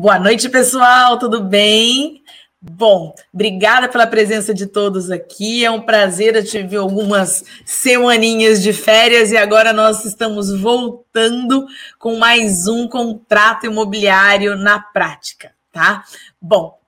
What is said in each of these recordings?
Boa noite, pessoal, tudo bem? Bom, obrigada pela presença de todos aqui. É um prazer. Eu tive algumas semaninhas de férias e agora nós estamos voltando com mais um contrato imobiliário na prática, tá? Bom,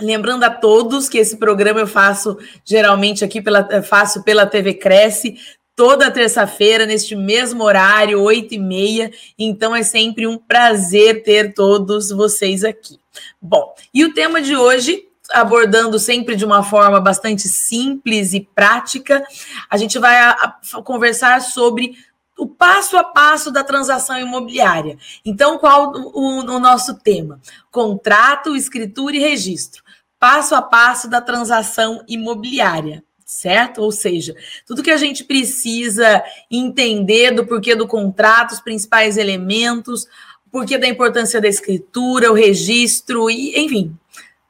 Lembrando a todos que esse programa eu faço geralmente aqui pela faço pela TV Cresce toda terça-feira, neste mesmo horário, oito e meia. Então é sempre um prazer ter todos vocês aqui. Bom, e o tema de hoje abordando sempre de uma forma bastante simples e prática. A gente vai a, a, conversar sobre o passo a passo da transação imobiliária. Então, qual o, o, nosso tema? Contrato, escritura e registro. Passo a passo da transação imobiliária certo? Ou seja, tudo que a gente precisa entender do porquê do contrato, os principais elementos, porquê da importância da escritura, o registro e, enfim,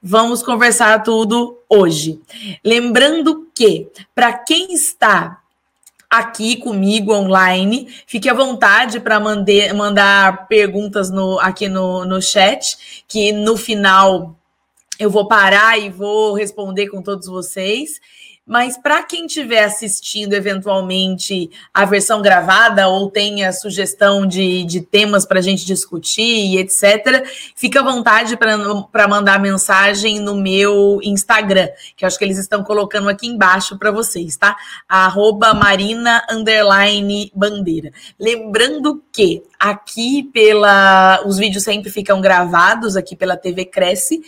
Vamos conversar tudo hoje. Lembrando que, para quem está aqui comigo online, fique à vontade para mandar perguntas no, aqui no, no chat, que no final eu vou parar e vou responder com todos vocês. Mas para quem estiver assistindo eventualmente a versão gravada ou tenha sugestão de, de temas para a gente discutir e etc., fica à vontade para mandar mensagem no meu Instagram, que acho que eles estão colocando aqui embaixo para vocês, tá? Arroba Marina Bandeira. Lembrando que aqui pela. Os vídeos sempre ficam gravados aqui pela TV Cresce,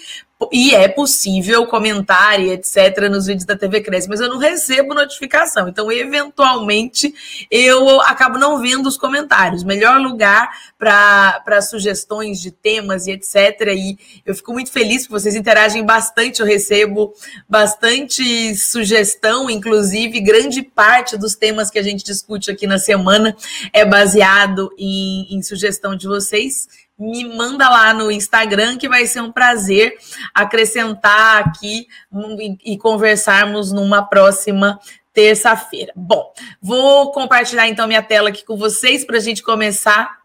e é possível comentar e etc. nos vídeos da TV Cresce, mas eu não recebo notificação. Então, eventualmente, eu acabo não vendo os comentários. Melhor lugar para sugestões de temas e etc. E eu fico muito feliz que vocês interagem bastante. Eu recebo bastante sugestão, inclusive, grande parte dos temas que a gente discute aqui na semana é baseado em, em sugestão de vocês me manda lá no Instagram que vai ser um prazer acrescentar aqui e conversarmos numa próxima terça-feira. Bom, vou compartilhar então minha tela aqui com vocês para a gente começar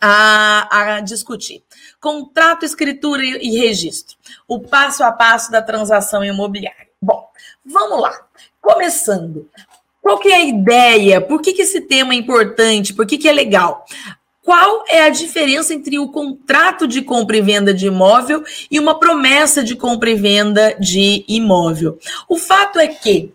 a, a, discutir. Contrato, escritura e registro. O passo a passo da transação imobiliária. Bom, vamos lá. Começando. Qual que é a ideia? Por que, que esse tema é importante? Por que, que é legal? Qual é a diferença entre o contrato de compra e venda de imóvel e uma promessa de compra e venda de imóvel? O fato é que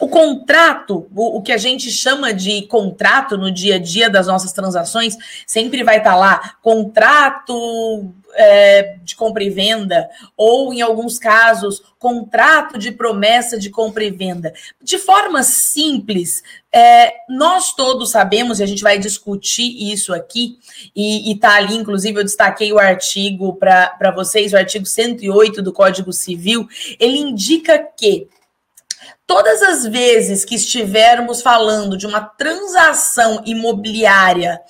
o contrato, o, que a gente chama de contrato no dia a dia das nossas transações, sempre vai estar lá, contrato é, de compra e venda, ou em alguns casos, contrato de promessa de compra e venda. De forma simples, é, nós todos sabemos, e a gente vai discutir isso aqui, e está ali, inclusive, eu destaquei o artigo para vocês, o artigo 108 do Código Civil, ele indica que Todas as vezes que estivermos falando de uma transação imobiliária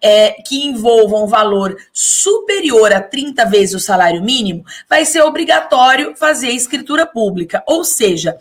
é, que envolva um valor superior a 30 vezes o salário mínimo, vai ser obrigatório fazer escritura pública. Ou seja,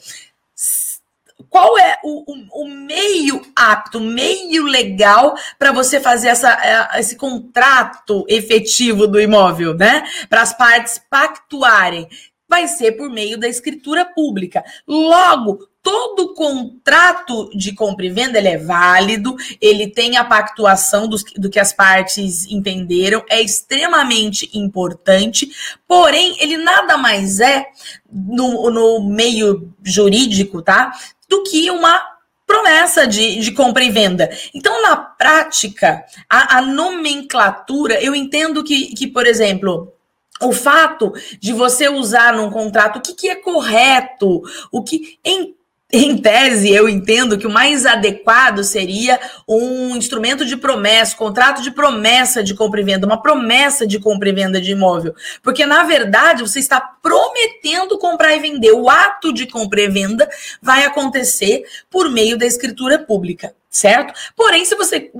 qual é o, o, o, meio apto, meio legal para você fazer essa, é, esse contrato efetivo do imóvel, né? Para as partes pactuarem vai ser por meio da escritura pública. Logo, todo contrato de compra e venda ele é válido, ele tem a pactuação do, do que as partes entenderam, é extremamente importante, porém, ele nada mais é, no, no meio jurídico, tá? Do que uma promessa de, de compra e venda. Então, na prática, a, a nomenclatura, eu entendo que, que, por exemplo, o fato de você usar num contrato o que, que é correto, o que em em tese, eu entendo que o mais adequado seria um instrumento de promessa, contrato de promessa de compra e venda, uma promessa de compra e venda de imóvel. Porque, na verdade, você está prometendo comprar e vender. O ato de compra e venda vai acontecer por meio da escritura pública, certo? Porém, se você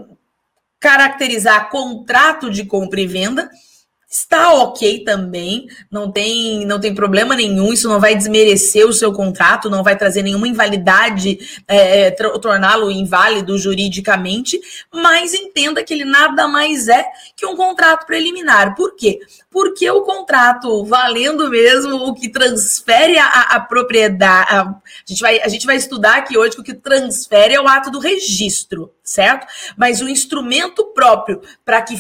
caracterizar contrato de compra e venda, está ok também, não tem, não tem problema nenhum, isso não vai desmerecer o seu contrato, não vai trazer nenhuma invalidade, é, torná-lo inválido juridicamente, mas entenda que ele nada mais é que um contrato preliminar. Por quê? Porque o contrato, valendo mesmo, o que transfere a, a propriedade, a, a, gente vai, a gente vai estudar aqui hoje que o que transfere é o ato do registro, certo? Mas o instrumento próprio para que,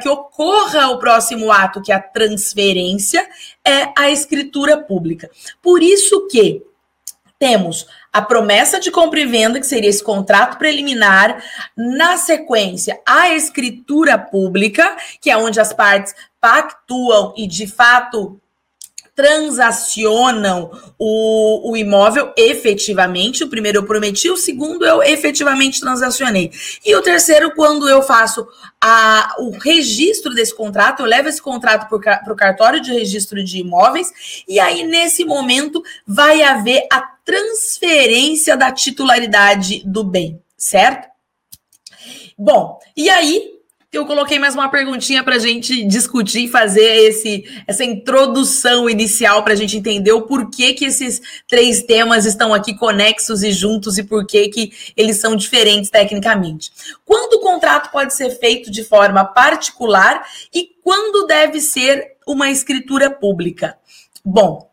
que ocorra o próximo ato, que é a transferência, é a escritura pública. Por isso que temos a promessa de compra e venda, que seria esse contrato preliminar, na sequência, a escritura pública, que é onde as partes pactuam e de fato transacionam o, o imóvel efetivamente. O primeiro eu prometi, o segundo eu efetivamente transacionei. E o terceiro, quando eu faço a, o registro desse contrato, eu levo esse contrato para o cartório de registro de imóveis, e aí, nesse momento, vai haver a transferência da titularidade do bem, certo? Bom, e aí eu coloquei mais uma perguntinha para a gente discutir e fazer esse, essa introdução inicial para a gente entender o porquê que esses três temas estão aqui conexos e juntos e por que eles são diferentes tecnicamente. Quando o contrato pode ser feito de forma particular e quando deve ser uma escritura pública? Bom,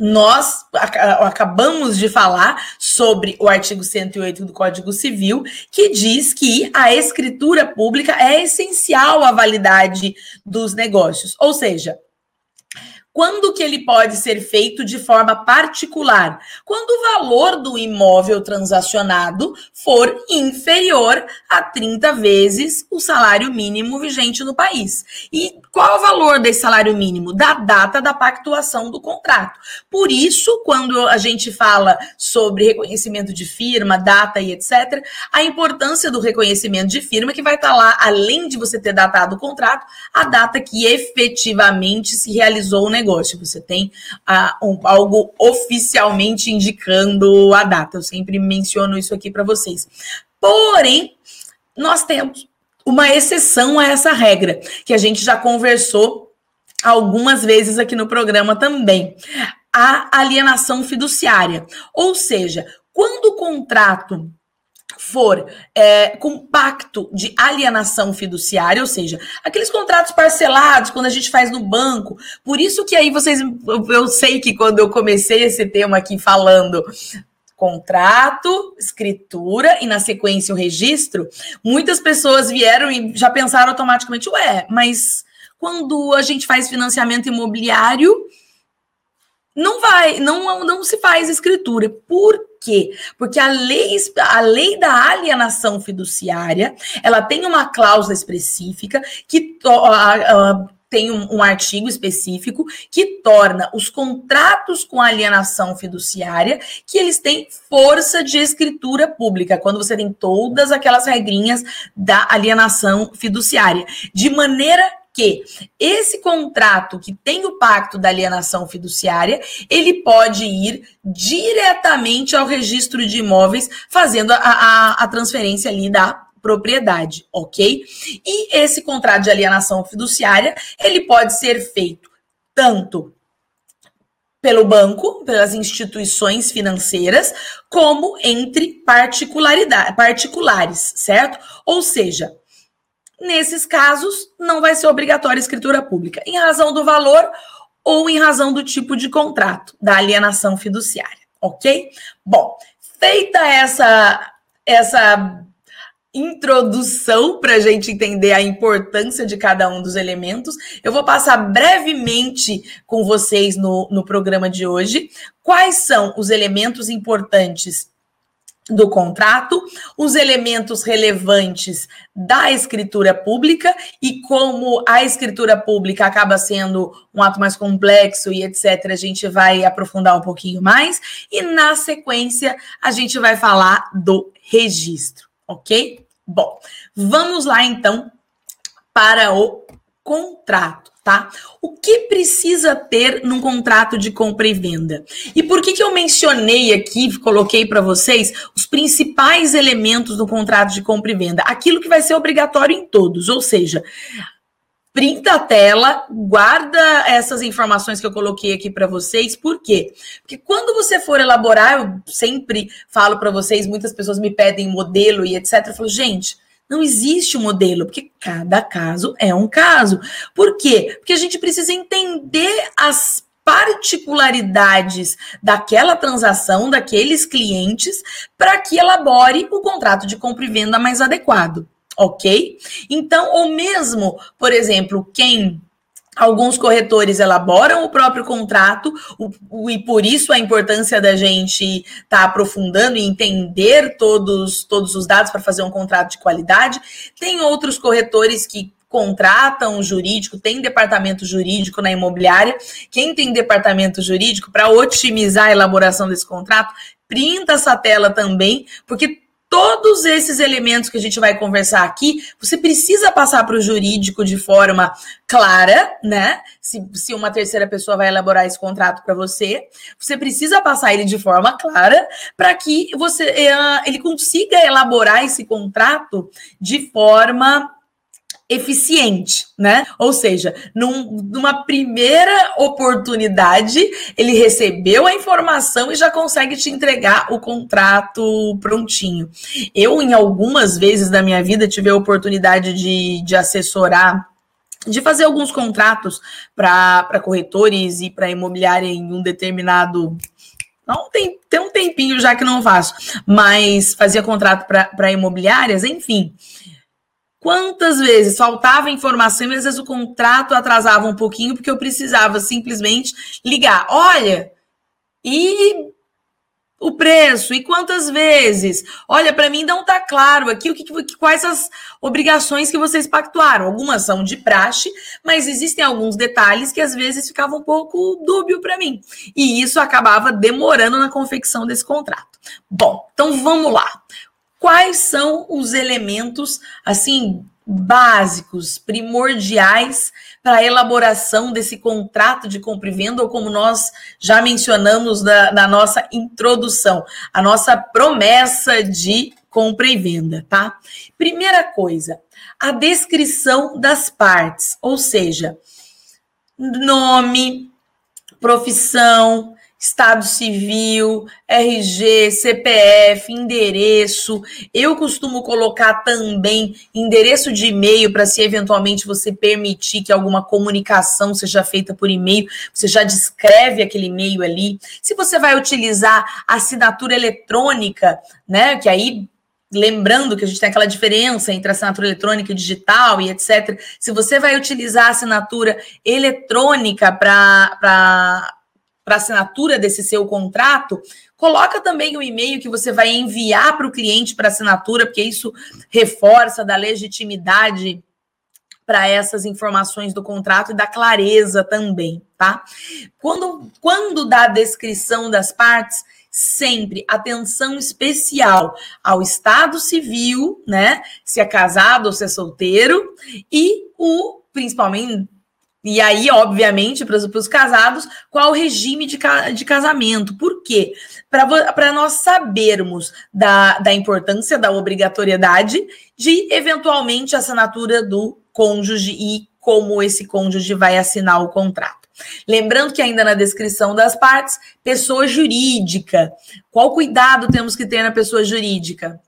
nós acabamos de falar sobre o artigo 108 do Código Civil, que diz que a escritura pública é essencial à validade dos negócios. Ou seja, quando que ele pode ser feito de forma particular? Quando o valor do imóvel transacionado for inferior a 30 vezes o salário mínimo vigente no país. E qual o valor desse salário mínimo? Da data da pactuação do contrato. Por isso, quando a gente fala sobre reconhecimento de firma, data e etc., a importância do reconhecimento de firma que vai estar lá, além de você ter datado o contrato, a data que efetivamente se realizou o negócio negócio, você tem ah, um, algo oficialmente indicando a data. Eu sempre menciono isso aqui para vocês. Porém, nós temos uma exceção a essa regra, que a gente já conversou algumas vezes aqui no programa também. A alienação fiduciária. Ou seja, quando o contrato for é, com pacto de alienação fiduciária, ou seja, aqueles contratos parcelados quando a gente faz no banco. Por isso que aí vocês, eu sei que quando eu comecei esse tema aqui falando contrato, escritura e na sequência o registro, muitas pessoas vieram e já pensaram automaticamente, ué, mas quando a gente faz financiamento imobiliário, não vai, não, não se faz escritura. Por quê? Porque a lei, a lei da alienação fiduciária, ela tem uma cláusula específica que uh, uh, tem um, um, artigo específico que torna os contratos com alienação fiduciária que eles têm força de escritura pública, quando você tem todas aquelas regrinhas da alienação fiduciária. De maneira que esse contrato que tem o pacto da alienação fiduciária, ele pode ir diretamente ao registro de imóveis, fazendo a, a, a transferência ali da propriedade, ok? E esse contrato de alienação fiduciária, ele pode ser feito tanto pelo banco, pelas instituições financeiras, como entre particulares, certo? Ou seja, Nesses casos, não vai ser obrigatória escritura pública, em razão do valor ou em razão do tipo de contrato, da alienação fiduciária, ok? Bom, feita essa, essa introdução para a gente entender a importância de cada um dos elementos, eu vou passar brevemente com vocês no, no programa de hoje. Quais são os elementos importantes do contrato, os elementos relevantes da escritura pública e como a escritura pública acaba sendo um ato mais complexo e etc, a gente vai aprofundar um pouquinho mais. E na sequência a gente vai falar do registro, OK? Bom, vamos lá então para o contrato tá? O que precisa ter num contrato de compra e venda? E por que, que eu mencionei aqui, coloquei para vocês, os principais elementos do contrato de compra e venda? Aquilo que vai ser obrigatório em todos, ou seja, printa a tela, guarda essas informações que eu coloquei aqui para vocês. Por quê? Porque quando você for elaborar, eu sempre falo para vocês, muitas pessoas me pedem modelo e etc. Eu falo, gente, não existe um modelo, porque cada caso é um caso. Por quê? Porque a gente precisa entender as particularidades daquela transação, daqueles clientes, para que elabore o contrato de compra e venda mais adequado ok? Então, ou mesmo, por exemplo, quem Alguns corretores elaboram o próprio contrato, o, o, e por isso a importância da gente estar tá aprofundando e entender todos, todos os dados para fazer um contrato de qualidade. Tem outros corretores que contratam jurídico, tem departamento jurídico na imobiliária. Quem tem departamento jurídico, para otimizar a elaboração desse contrato, printa essa tela também, porque todos esses elementos que a gente vai conversar aqui, você precisa passar para o jurídico de forma clara, né? Se, se uma terceira pessoa vai elaborar esse contrato para você, você precisa passar ele de forma clara para que você uh, ele consiga elaborar esse contrato de forma eficiente, né? Ou seja, num, numa primeira oportunidade, ele recebeu a informação e já consegue te entregar o contrato prontinho. Eu, em algumas vezes da minha vida, tive a oportunidade de, de assessorar de fazer alguns contratos para corretores e para imobiliária em um determinado. Tem, tem um tempinho já que não faço, mas fazia contrato para imobiliárias, enfim. Quantas vezes faltava informação e às vezes o contrato atrasava um pouquinho porque eu precisava simplesmente ligar. Olha, e o preço? E quantas vezes? Olha, para mim não está claro aqui o que, quais as obrigações que vocês pactuaram. Algumas são de praxe, mas existem alguns detalhes que às vezes ficavam um pouco dúbio para mim. E isso acabava demorando na confecção desse contrato. Bom, então vamos lá quais são os elementos assim básicos, primordiais para a elaboração desse contrato de compra e venda, ou como nós já mencionamos na, na nossa introdução, a nossa promessa de compra e venda, tá? Primeira coisa, a descrição das partes, ou seja, nome, profissão, Estado civil, RG, CPF, endereço. Eu costumo colocar também endereço de e-mail para se eventualmente você permitir que alguma comunicação seja feita por e-mail, você já descreve aquele e-mail ali. Se você vai utilizar assinatura eletrônica, né, que aí lembrando que a gente tem aquela diferença entre assinatura eletrônica e digital e etc. Se você vai utilizar assinatura eletrônica para para assinatura desse seu contrato, coloca também o e-mail que você vai enviar para o cliente para assinatura, porque isso reforça da legitimidade para essas informações do contrato e da clareza também, tá? Quando, quando dá a descrição das partes, sempre atenção especial ao estado civil, né? Se é casado ou se é solteiro, e o principalmente e aí, obviamente, para os casados, qual o regime de, de casamento? Por quê? Para nós sabermos da, da importância, da obrigatoriedade de, eventualmente, a assinatura do cônjuge e como esse cônjuge vai assinar o contrato. Lembrando que ainda na descrição das partes, pessoa jurídica. Qual cuidado temos que ter na pessoa jurídica?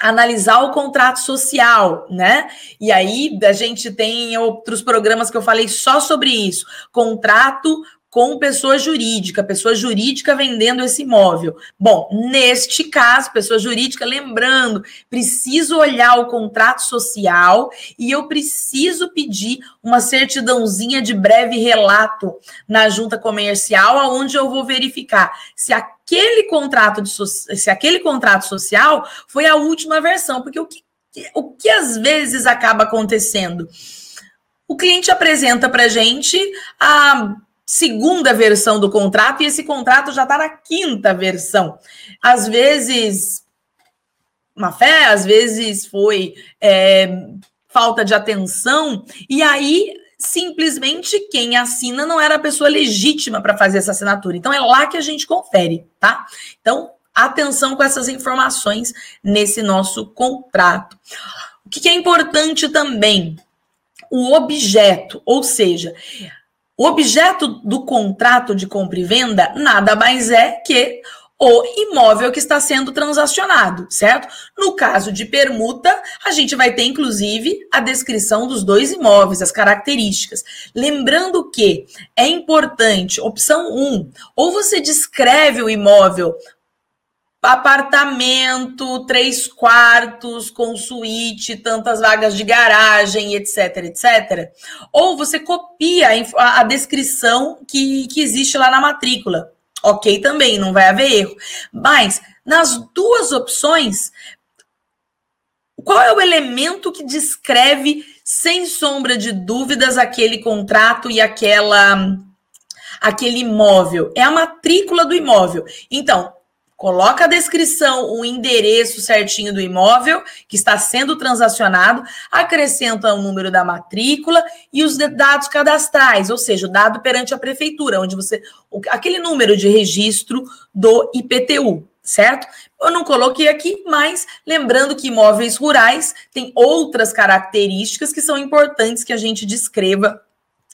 Analisar o contrato social, né? E aí a gente tem outros programas que eu falei só sobre isso. Contrato com pessoa jurídica, pessoa jurídica vendendo esse imóvel. Bom, neste caso, pessoa jurídica, lembrando, preciso olhar o contrato social e eu preciso pedir uma certidãozinha de breve relato na junta comercial, aonde eu vou verificar se aquele contrato de so se aquele contrato social foi a última versão, porque o que, o que às vezes acaba acontecendo? O cliente apresenta para gente a segunda versão do contrato e esse contrato já está na quinta versão. Às vezes, uma fé, às vezes foi é, falta de atenção, e aí simplesmente quem assina não era a pessoa legítima para fazer essa assinatura. Então é lá que a gente confere, tá? Então, atenção com essas informações nesse nosso contrato. O que, é importante também? o objeto, ou seja, o objeto do contrato de compra e venda nada mais é que o imóvel que está sendo transacionado, certo? No caso de permuta, a gente vai ter inclusive a descrição dos dois imóveis, as características. Lembrando que é importante, opção 1, ou você descreve o imóvel apartamento, três quartos, com suíte, tantas vagas de garagem, etc, etc. Ou você copia a, a descrição que, que existe lá na matrícula ok também, não vai haver erro. Mas nas duas opções, qual é o elemento que descreve sem sombra de dúvidas aquele contrato e aquela aquele imóvel? É a matrícula do imóvel. Então, Coloca a descrição, o endereço certinho do imóvel que está sendo transacionado, acrescenta o número da matrícula e os dados cadastrais, ou seja, o dado perante a prefeitura, onde você. aquele número de registro do IPTU, certo? Eu não coloquei aqui, mas lembrando que imóveis rurais têm outras características que são importantes que a gente descreva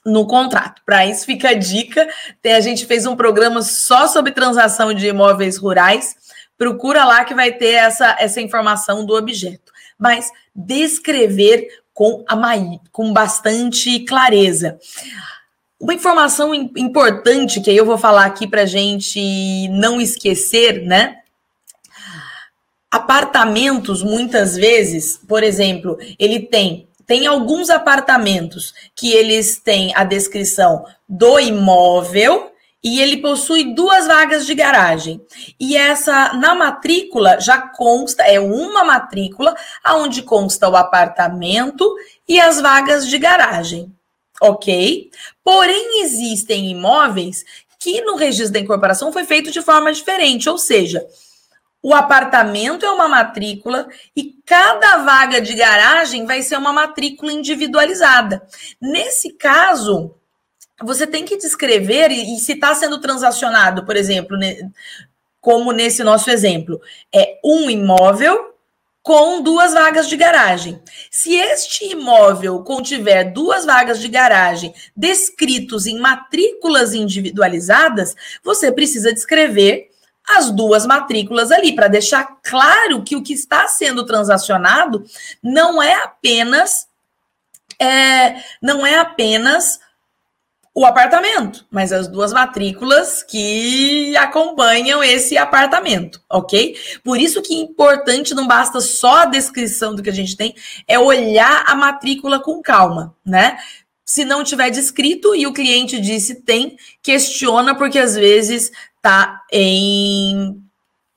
no contrato. Para isso fica a dica. A gente fez um programa só sobre transação de imóveis rurais. Procura lá que vai ter essa, essa informação do objeto. Mas descrever com, a, com bastante clareza. Uma informação importante que eu vou falar aqui para gente não esquecer, né? Apartamentos, muitas vezes, por exemplo, ele tem tem alguns apartamentos que eles têm a descrição do imóvel e ele possui duas vagas de garagem. E essa na matrícula já consta, é uma matrícula aonde consta o apartamento e as vagas de garagem. OK? Porém existem imóveis que no registro da incorporação foi feito de forma diferente, ou seja, o apartamento é uma matrícula e cada vaga de garagem vai ser uma matrícula individualizada. Nesse caso, você tem que descrever, e se está sendo transacionado, por exemplo, como nesse nosso exemplo, é um imóvel com duas vagas de garagem. Se este imóvel contiver duas vagas de garagem descritos em matrículas individualizadas, você precisa descrever as duas matrículas ali, para deixar claro que o que está sendo transacionado não é apenas é, não é apenas o apartamento, mas as duas matrículas que acompanham esse apartamento, ok? Por isso que é importante, não basta só a descrição do que a gente tem, é olhar a matrícula com calma, né? Se não tiver descrito e o cliente disse tem, questiona, porque às vezes está em,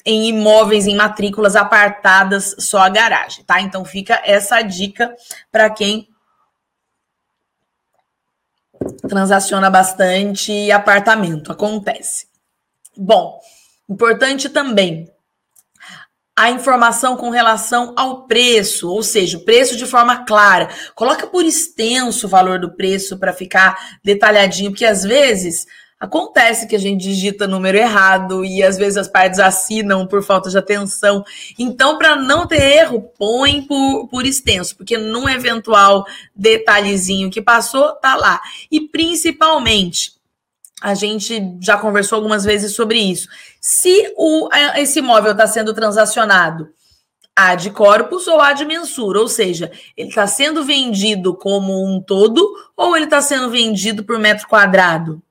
em imóveis, em matrículas apartadas, só a garagem, tá? Então fica essa dica para quem transaciona bastante apartamento, acontece. Bom, importante também a informação com relação ao preço, ou seja, o preço de forma clara. Coloca por extenso o valor do preço para ficar detalhadinho, porque às vezes Acontece que a gente digita número errado e às vezes as partes assinam por falta de atenção. Então, para não ter erro, põe por, por extenso, porque num eventual detalhezinho que passou, tá lá. E principalmente, a gente já conversou algumas vezes sobre isso. Se o, esse imóvel está sendo transacionado ad corpus ou ad mensura, ou seja, ele está sendo vendido como um todo ou ele está sendo vendido por metro quadrado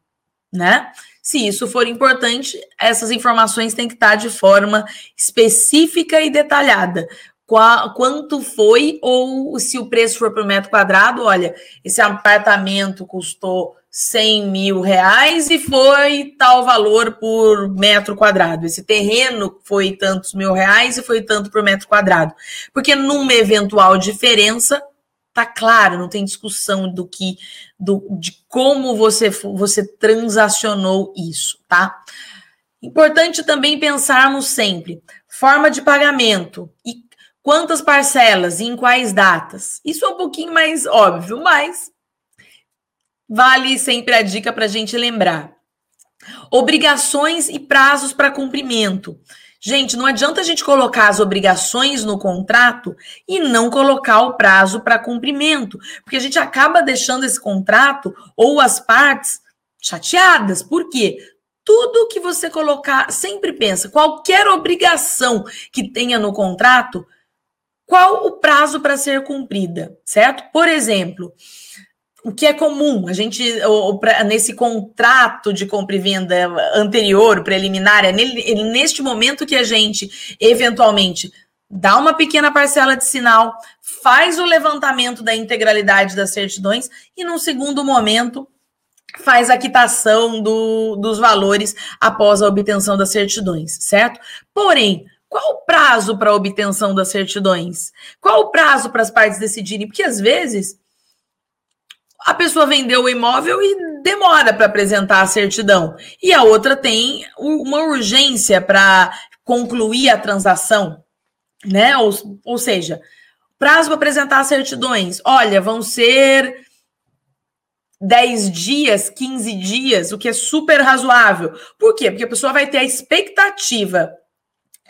né? Se isso for importante, essas informações têm que estar de forma específica e detalhada. Qual, quanto foi, ou se o preço for por metro quadrado, olha, esse apartamento custou 100 mil reais e foi tal valor por metro quadrado. Esse terreno foi tantos mil reais e foi tanto por metro quadrado. Porque numa eventual diferença, tá claro, não tem discussão do que do, de como você você transacionou isso, tá? Importante também pensarmos sempre forma de pagamento e quantas parcelas e em quais datas. Isso é um pouquinho mais óbvio, mas vale sempre a dica para a gente lembrar. Obrigações e prazos para cumprimento. Gente, não adianta a gente colocar as obrigações no contrato e não colocar o prazo para cumprimento, porque a gente acaba deixando esse contrato ou as partes chateadas. Por quê? Tudo que você colocar, sempre pensa, qualquer obrigação que tenha no contrato, qual o prazo para ser cumprida, certo? Por exemplo, o que é comum, a gente, nesse contrato de compra e venda anterior, preliminar, é neste momento que a gente, eventualmente, dá uma pequena parcela de sinal, faz o levantamento da integralidade das certidões e, num segundo momento, faz a quitação do, dos valores após a obtenção das certidões, certo? Porém, qual o prazo para a obtenção das certidões? Qual o prazo para as partes decidirem? Porque às vezes a pessoa vendeu o imóvel e demora para apresentar a certidão, e a outra tem uma urgência para concluir a transação, né? Ou, ou seja, prazo para apresentar certidões. Olha, vão ser 10 dias, 15 dias, o que é super razoável. Por quê? Porque a pessoa vai ter a expectativa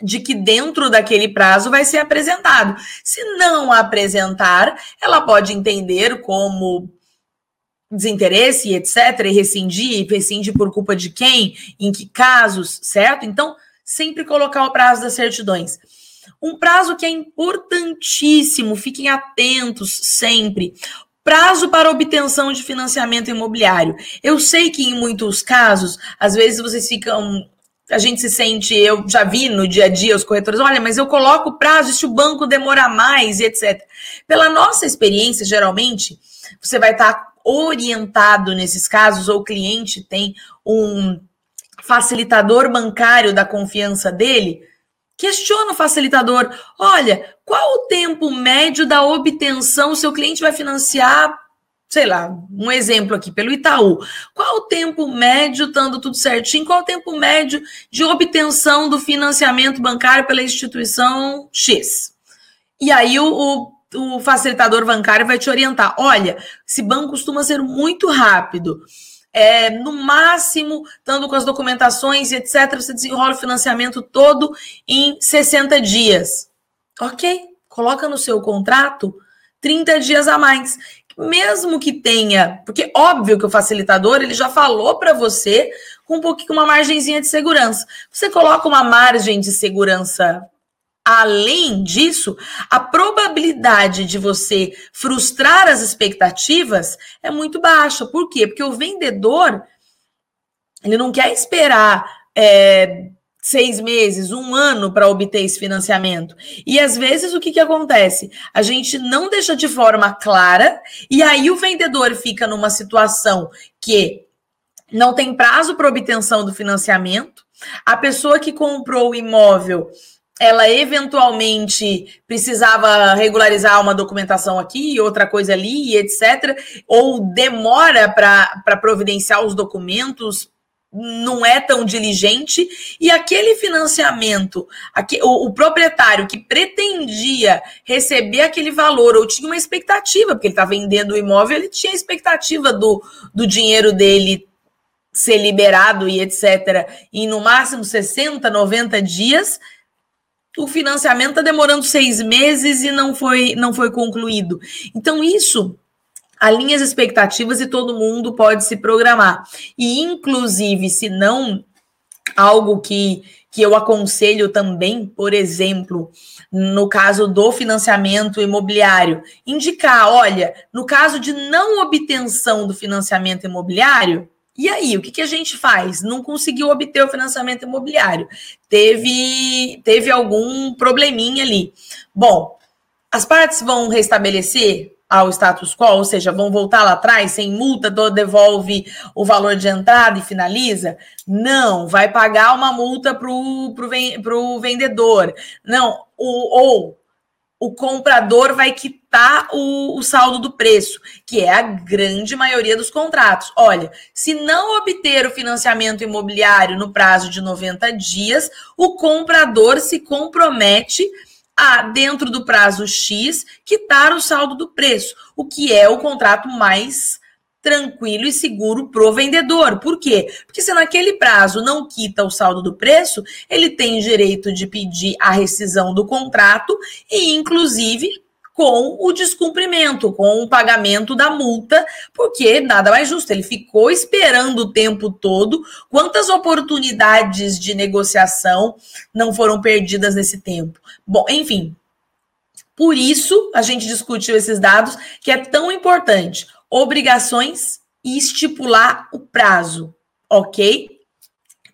de que dentro daquele prazo vai ser apresentado. Se não apresentar, ela pode entender como desinteresse, etc., e rescindir, e rescinde por culpa de quem, em que casos, certo? Então, sempre colocar o prazo das certidões. Um prazo que é importantíssimo, fiquem atentos sempre. Prazo para obtenção de financiamento imobiliário. Eu sei que em muitos casos, às vezes vocês ficam a gente se sente, eu já vi no dia a dia os corretores, olha, mas eu coloco prazo, se o banco demora mais e etc. Pela nossa experiência, geralmente, você vai estar orientado nesses casos, ou o cliente tem um facilitador bancário da confiança dele, questiona o facilitador: olha, qual o tempo médio da obtenção? Seu cliente vai financiar, sei lá, um exemplo aqui, pelo Itaú. Qual o tempo médio, estando tudo certinho, qual o tempo médio de obtenção do financiamento bancário pela instituição X? E aí o, o o facilitador bancário vai te orientar. Olha, esse banco costuma ser muito rápido. É, no máximo, estando com as documentações e etc., você desenrola o financiamento todo em 60 dias. Ok, coloca no seu contrato 30 dias a mais. Mesmo que tenha, porque óbvio que o facilitador ele já falou para você com um pouquinho uma margenzinha de segurança. Você coloca uma margem de segurança Além disso, a probabilidade de você frustrar as expectativas é muito baixa. Por quê? Porque o vendedor ele não quer esperar é, seis meses, um ano para obter esse financiamento. E às vezes o que, que acontece? A gente não deixa de forma clara, e aí o vendedor fica numa situação que não tem prazo para obtenção do financiamento. A pessoa que comprou o imóvel ela eventualmente precisava regularizar uma documentação aqui, outra coisa ali, etc., ou demora para providenciar os documentos, não é tão diligente, e aquele financiamento, aqui, o, o, proprietário que pretendia receber aquele valor, ou tinha uma expectativa, porque ele está vendendo o imóvel, ele tinha expectativa do, do dinheiro dele ser liberado e etc., em no máximo 60, 90 dias o financiamento está demorando seis meses e não foi, não foi concluído. Então, isso alinha as expectativas e todo mundo pode se programar. E, inclusive, se não algo que, que eu aconselho também, por exemplo, no caso do financiamento imobiliário, indicar, olha, no caso de não obtenção do financiamento imobiliário, e aí, o que, que a gente faz? Não conseguiu obter o financiamento imobiliário. Teve, teve algum probleminha ali. Bom, as partes vão restabelecer ao status quo, ou seja, vão voltar lá atrás sem multa, devolve o valor de entrada e finaliza? Não, vai pagar uma multa para o vendedor. Não, ou, ou o comprador vai quitar o, o, saldo do preço, que é a grande maioria dos contratos. Olha, se não obter o financiamento imobiliário no prazo de 90 dias, o comprador se compromete a, dentro do prazo X, quitar o saldo do preço, o que é o contrato mais tranquilo e seguro para o vendedor. Por quê? Porque se naquele prazo não quita o saldo do preço, ele tem direito de pedir a rescisão do contrato e, inclusive, com o descumprimento, com o pagamento da multa, porque nada mais justo. Ele ficou esperando o tempo todo. Quantas oportunidades de negociação não foram perdidas nesse tempo? Bom, enfim. Por isso, a gente discutiu esses dados, que é tão importante. Obrigações e estipular o prazo, ok?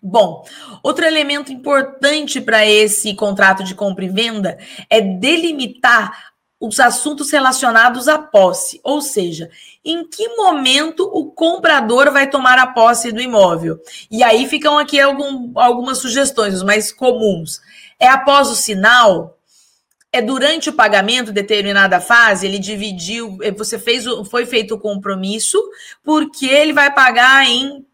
Bom, outro elemento importante para esse contrato de compra e venda é delimitar os assuntos relacionados à posse, ou seja, em que momento o comprador vai tomar a posse do imóvel. E aí ficam aqui algum, algumas sugestões, os mais comuns. É após o sinal? É durante o pagamento, determinada fase, ele dividiu, eh, você fez, foi feito o compromisso, porque ele vai pagar em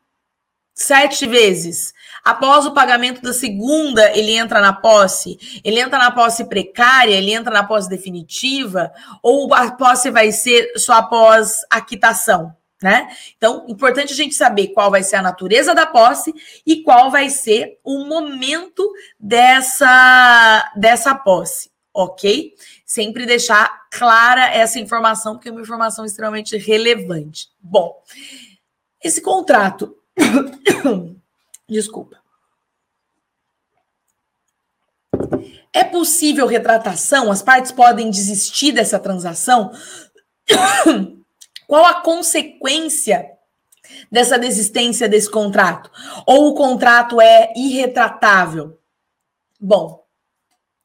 sete vezes. Após o pagamento da segunda, ele entra na posse? Ele entra na posse precária? Ele entra na posse definitiva? Ou a posse vai ser só após a quitação? Né? Então, importante a gente saber qual vai ser a natureza da posse e qual vai ser o momento dessa, dessa posse, ok? Sempre deixar clara essa informação, porque é uma informação extremamente relevante. Bom, esse contrato Desculpa. É possível retratação? As partes podem desistir dessa transação? Qual a consequência dessa desistência desse contrato? Ou o contrato é irretratável? Bom,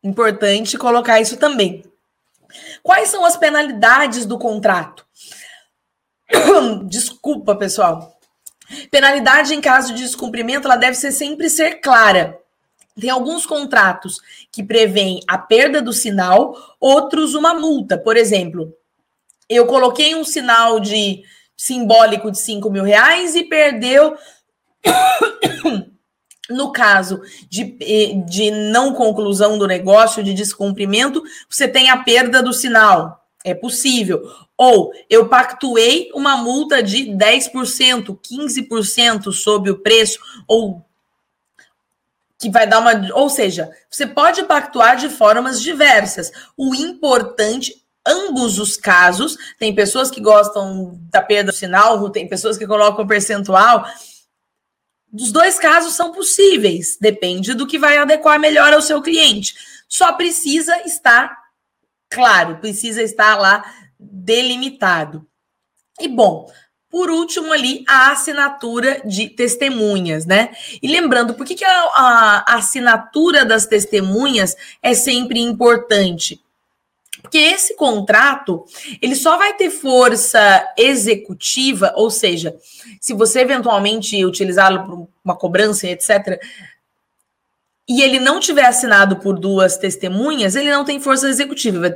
importante colocar isso também. Quais são as penalidades do contrato? Desculpa, pessoal. Penalidade em caso de descumprimento, ela deve ser sempre ser clara. Tem alguns contratos que prevêem a perda do sinal, outros uma multa. Por exemplo, eu coloquei um sinal de simbólico de 5 mil reais e perdeu. No caso de, de não conclusão do negócio, de descumprimento, você tem a perda do sinal. É possível. Ou eu pactuei uma multa de 10%, 15% sobre o preço, ou que vai dar uma. Ou seja, você pode pactuar de formas diversas. O importante, ambos os casos, tem pessoas que gostam da perda do sinal, tem pessoas que colocam percentual. Os dois casos são possíveis, depende do que vai adequar melhor ao seu cliente. Só precisa estar claro, precisa estar lá delimitado. E bom, por último ali, a assinatura de testemunhas, né? E lembrando, por que, que a, a assinatura das testemunhas é sempre importante? Porque esse contrato, ele só vai ter força executiva, ou seja, se você eventualmente utilizá-lo para uma cobrança, etc., e ele não tiver assinado por duas testemunhas, ele não tem força executiva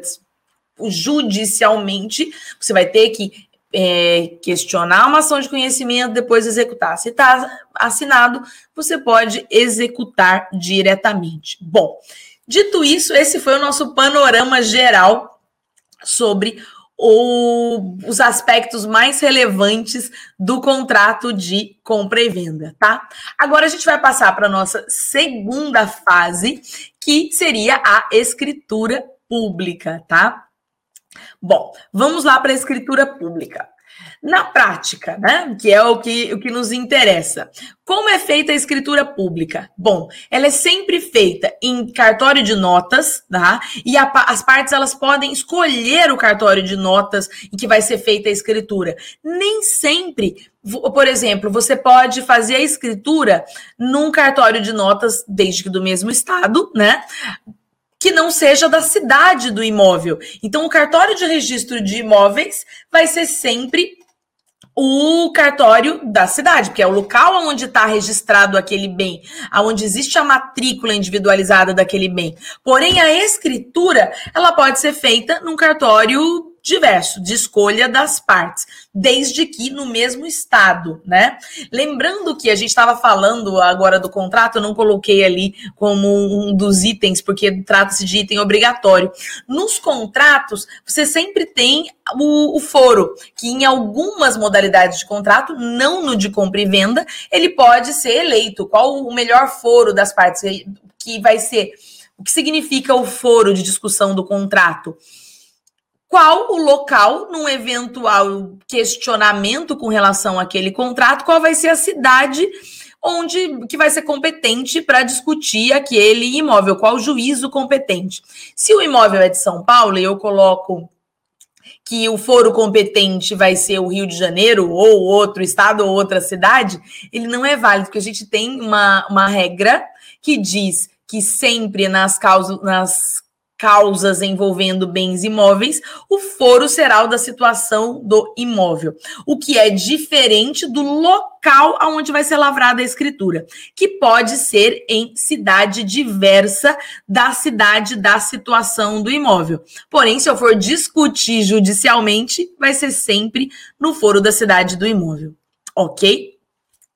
judicialmente, você vai ter que é, questionar uma ação de conhecimento, depois executar. Se está assinado, você pode executar diretamente. Bom, dito isso, esse foi o nosso panorama geral sobre o, os aspectos mais relevantes do contrato de compra e venda, tá? Agora a gente vai passar para a nossa segunda fase, que seria a escritura pública, tá? Bom, vamos lá para a escritura pública. Na prática, né, que é o que, o que nos interessa. Como é feita a escritura pública? Bom, ela é sempre feita em cartório de notas, tá? E a, as partes elas podem escolher o cartório de notas em que vai ser feita a escritura. Nem sempre, por exemplo, você pode fazer a escritura num cartório de notas, desde que do mesmo estado, né? Que não seja da cidade do imóvel. Então, o cartório de registro de imóveis vai ser sempre o cartório da cidade, porque é o local onde está registrado aquele bem, aonde existe a matrícula individualizada daquele bem. Porém, a escritura ela pode ser feita num cartório diverso, de escolha das partes, desde que no mesmo estado, né? Lembrando que a gente estava falando agora do contrato, eu não coloquei ali como um dos itens, porque trata-se de item obrigatório. Nos contratos, você sempre tem o, o, foro, que em algumas modalidades de contrato, não no de compra e venda, ele pode ser eleito. Qual o melhor foro das partes que vai ser? O que significa o foro de discussão do contrato? Qual o local, num eventual questionamento com relação àquele contrato, qual vai ser a cidade onde que vai ser competente para discutir aquele imóvel, qual o juízo competente. Se o imóvel é de São Paulo, e eu coloco que o foro competente vai ser o Rio de Janeiro, ou outro estado, ou outra cidade, ele não é válido, porque a gente tem uma, uma regra que diz que sempre nas causas, nas causas envolvendo bens imóveis, o foro será o da situação do imóvel, o que é diferente do local aonde vai ser lavrada a escritura, que pode ser em cidade diversa da cidade da situação do imóvel. Porém, se eu for discutir judicialmente, vai ser sempre no foro da cidade do imóvel. OK?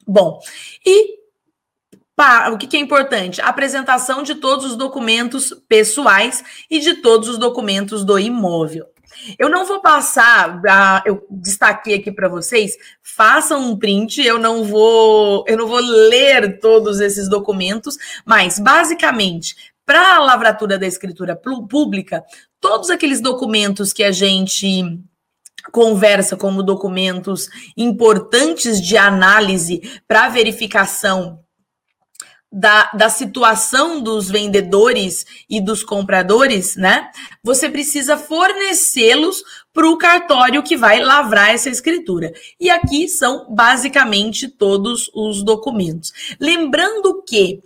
Bom, e o que, que é importante? A apresentação de todos os documentos pessoais e de todos os documentos do imóvel. Eu não vou passar, eu destaquei aqui para vocês, façam um print, eu não vou, eu não vou ler todos esses documentos, mas basicamente, para a lavratura da escritura pública, todos aqueles documentos que a gente conversa como documentos importantes de análise para verificação da, da situação dos vendedores e dos compradores, né? Você precisa fornecê-los para o cartório que vai lavrar essa escritura. E aqui são basicamente todos os documentos. Lembrando que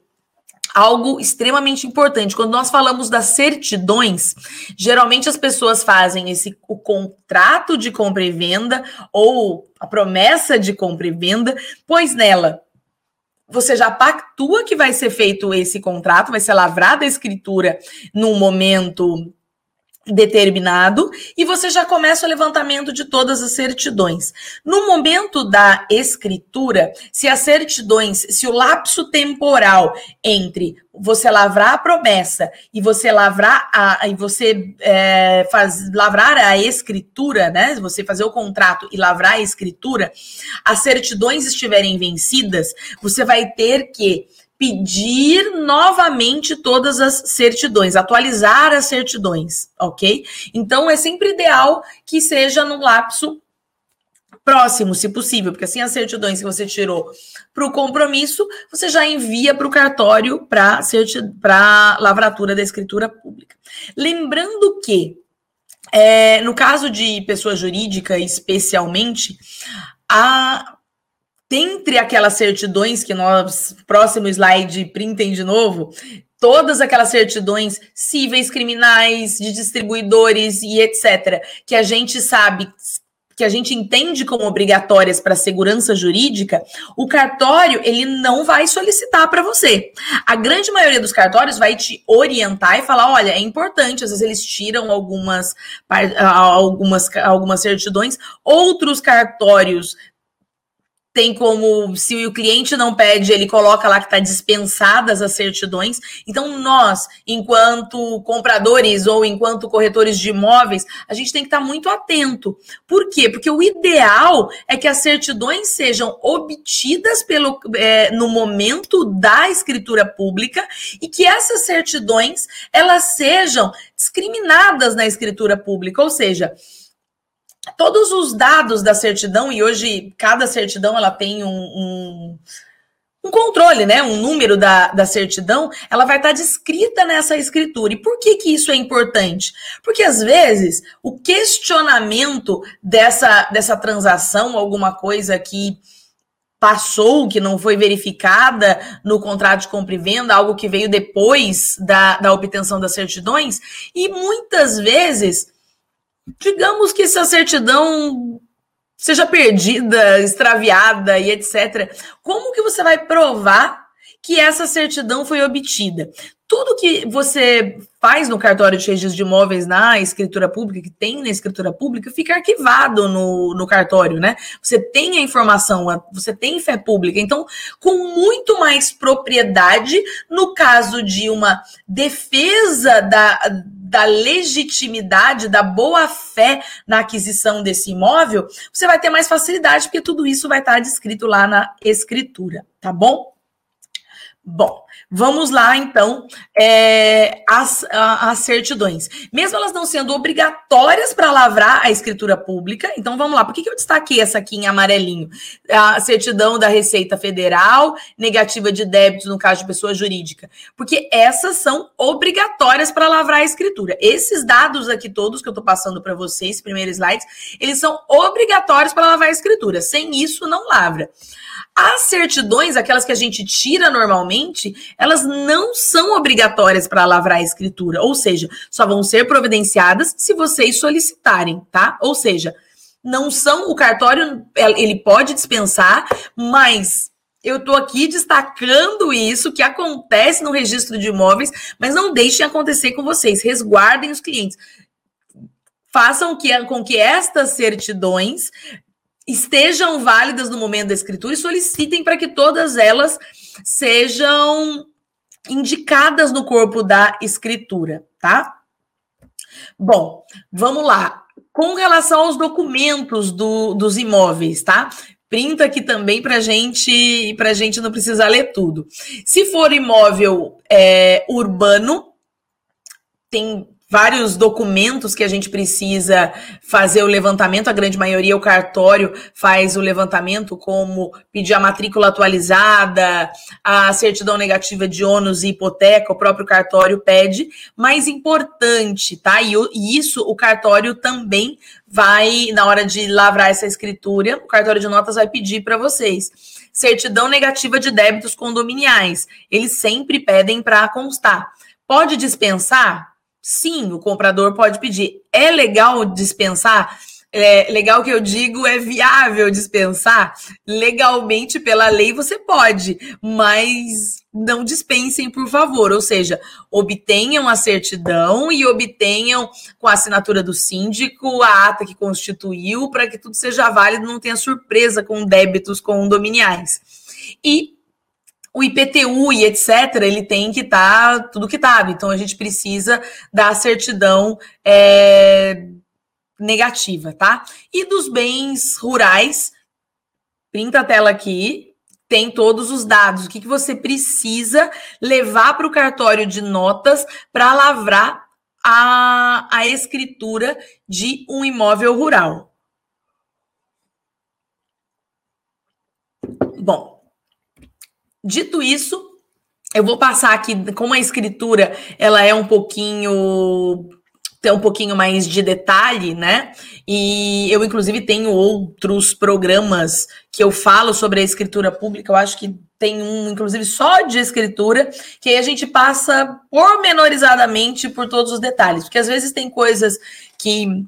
algo extremamente importante. Quando nós falamos das certidões, geralmente as pessoas fazem esse o contrato de compra e venda ou a promessa de compra e venda, pois nela você já pactua que vai ser feito esse contrato, vai ser lavrada a escritura num momento determinado e você já começa o levantamento de todas as certidões. No momento da escritura, se as certidões, se o lapso temporal entre você lavrar a promessa e você lavrar a e você é, faz lavrar a escritura, né? Você fazer o contrato e lavrar a escritura, as certidões estiverem vencidas, você vai ter que pedir novamente todas as certidões, atualizar as certidões, ok? Então é sempre ideal que seja no lapso próximo, se possível, porque assim as certidões que você tirou para o compromisso, você já envia para o cartório para a lavratura da escritura pública. Lembrando que, é, no caso de pessoa jurídica, especialmente, a dentre aquelas certidões que nós, próximo slide, printem de novo, todas aquelas certidões cíveis, criminais, de distribuidores e etc., que a gente sabe que a gente entende como obrigatórias para segurança jurídica, o cartório ele não vai solicitar para você. A grande maioria dos cartórios vai te orientar e falar, olha, é importante. Às vezes eles tiram algumas algumas algumas certidões. Outros cartórios tem como, se o cliente não pede, ele coloca lá que está dispensadas as certidões. Então, nós, enquanto compradores ou enquanto corretores de imóveis, a gente tem que estar tá muito atento. Por quê? Porque o ideal é que as certidões sejam obtidas pelo, é, no momento da escritura pública e que essas certidões elas sejam discriminadas na escritura pública, ou seja, todos os dados da certidão, e hoje cada certidão ela tem um, um, um controle, né? Um número da, da certidão, ela vai estar descrita nessa escritura. E por que, que isso é importante? Porque às vezes o questionamento dessa, dessa transação, alguma coisa que passou, que não foi verificada no contrato de compra e venda, algo que veio depois da, da obtenção das certidões, e muitas vezes digamos que essa certidão seja perdida, extraviada e etc. Como que você vai provar que essa certidão foi obtida? Tudo que você faz no cartório de registro de imóveis na escritura pública, que tem na escritura pública, fica arquivado no, no cartório, né? Você tem a informação, você tem fé pública. Então, com muito mais propriedade, no caso de uma defesa da, da legitimidade, da boa fé na aquisição desse imóvel, você vai ter mais facilidade, porque tudo isso vai estar descrito lá na escritura, tá bom? Bom, vamos lá então é, as, as certidões. Mesmo elas não sendo obrigatórias para lavrar a escritura pública, então vamos lá. Por que, que eu destaquei essa aqui em amarelinho? A certidão da Receita Federal, negativa de débitos no caso de pessoa jurídica. Porque essas são obrigatórias para lavrar a escritura. Esses dados aqui todos que eu estou passando para vocês, primeiros slides, eles são obrigatórios para lavar a escritura. Sem isso, não lavra. As certidões, aquelas que a gente tira normalmente, elas não são obrigatórias para lavrar a escritura, ou seja, só vão ser providenciadas se vocês solicitarem, tá? Ou seja, não são o cartório, ele pode dispensar, mas eu estou aqui destacando isso que acontece no registro de imóveis, mas não deixem acontecer com vocês. Resguardem os clientes. Façam que, com que estas certidões estejam válidas no momento da escritura e solicitem para que todas elas sejam indicadas no corpo da escritura, tá? Bom, vamos lá. Com relação aos documentos do, dos imóveis, tá? Printa aqui também para gente, para gente não precisar ler tudo. Se for imóvel é, urbano, tem vários documentos que a gente precisa fazer o levantamento, a grande maioria o cartório faz o levantamento, como pedir a matrícula atualizada, a certidão negativa de ônus e hipoteca, o próprio cartório pede. Mais importante, tá? E, isso o cartório também vai, na hora de lavrar essa escritura, o cartório de notas vai pedir para vocês. Certidão negativa de débitos condominiais. Eles sempre pedem para constar. Pode dispensar? Sim, o comprador pode pedir. É legal dispensar? É legal que eu digo, é viável dispensar? Legalmente, pela lei, você pode, mas não dispensem, por favor. Ou seja, obtenham a certidão e obtenham com a assinatura do síndico a ata que constituiu, para que tudo seja válido, não tenha surpresa com débitos condominiais. E o IPTU e etc., ele tem que estar tá tudo quitado. Então, a gente precisa da certidão é, negativa, tá? E dos bens rurais, printa a tela aqui, tem todos os dados. O que, que você precisa levar para o cartório de notas para lavrar a, a escritura de um imóvel rural. Bom, Dito isso, eu vou passar aqui, como a escritura ela é um pouquinho tem um pouquinho mais de detalhe, né? E eu, inclusive, tenho outros programas que eu falo sobre a escritura pública. Eu acho que tem um, inclusive, só de escritura, que aí a gente passa pormenorizadamente por todos os detalhes. Porque às vezes tem coisas que,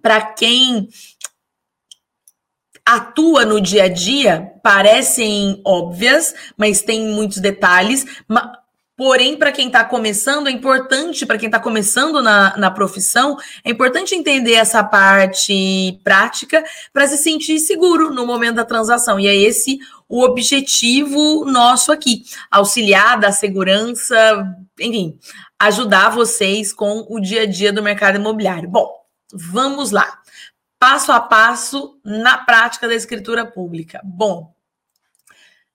para quem atua no dia a dia parecem óbvias, mas tem muitos detalhes. Porém, para quem está começando, é importante, para quem está começando na, na profissão, é importante entender essa parte prática para se sentir seguro no momento da transação. E é esse o objetivo nosso aqui: auxiliar, dar segurança, enfim, ajudar vocês com o dia a dia do mercado imobiliário. Bom, vamos lá passo a passo na prática da escritura pública. Bom,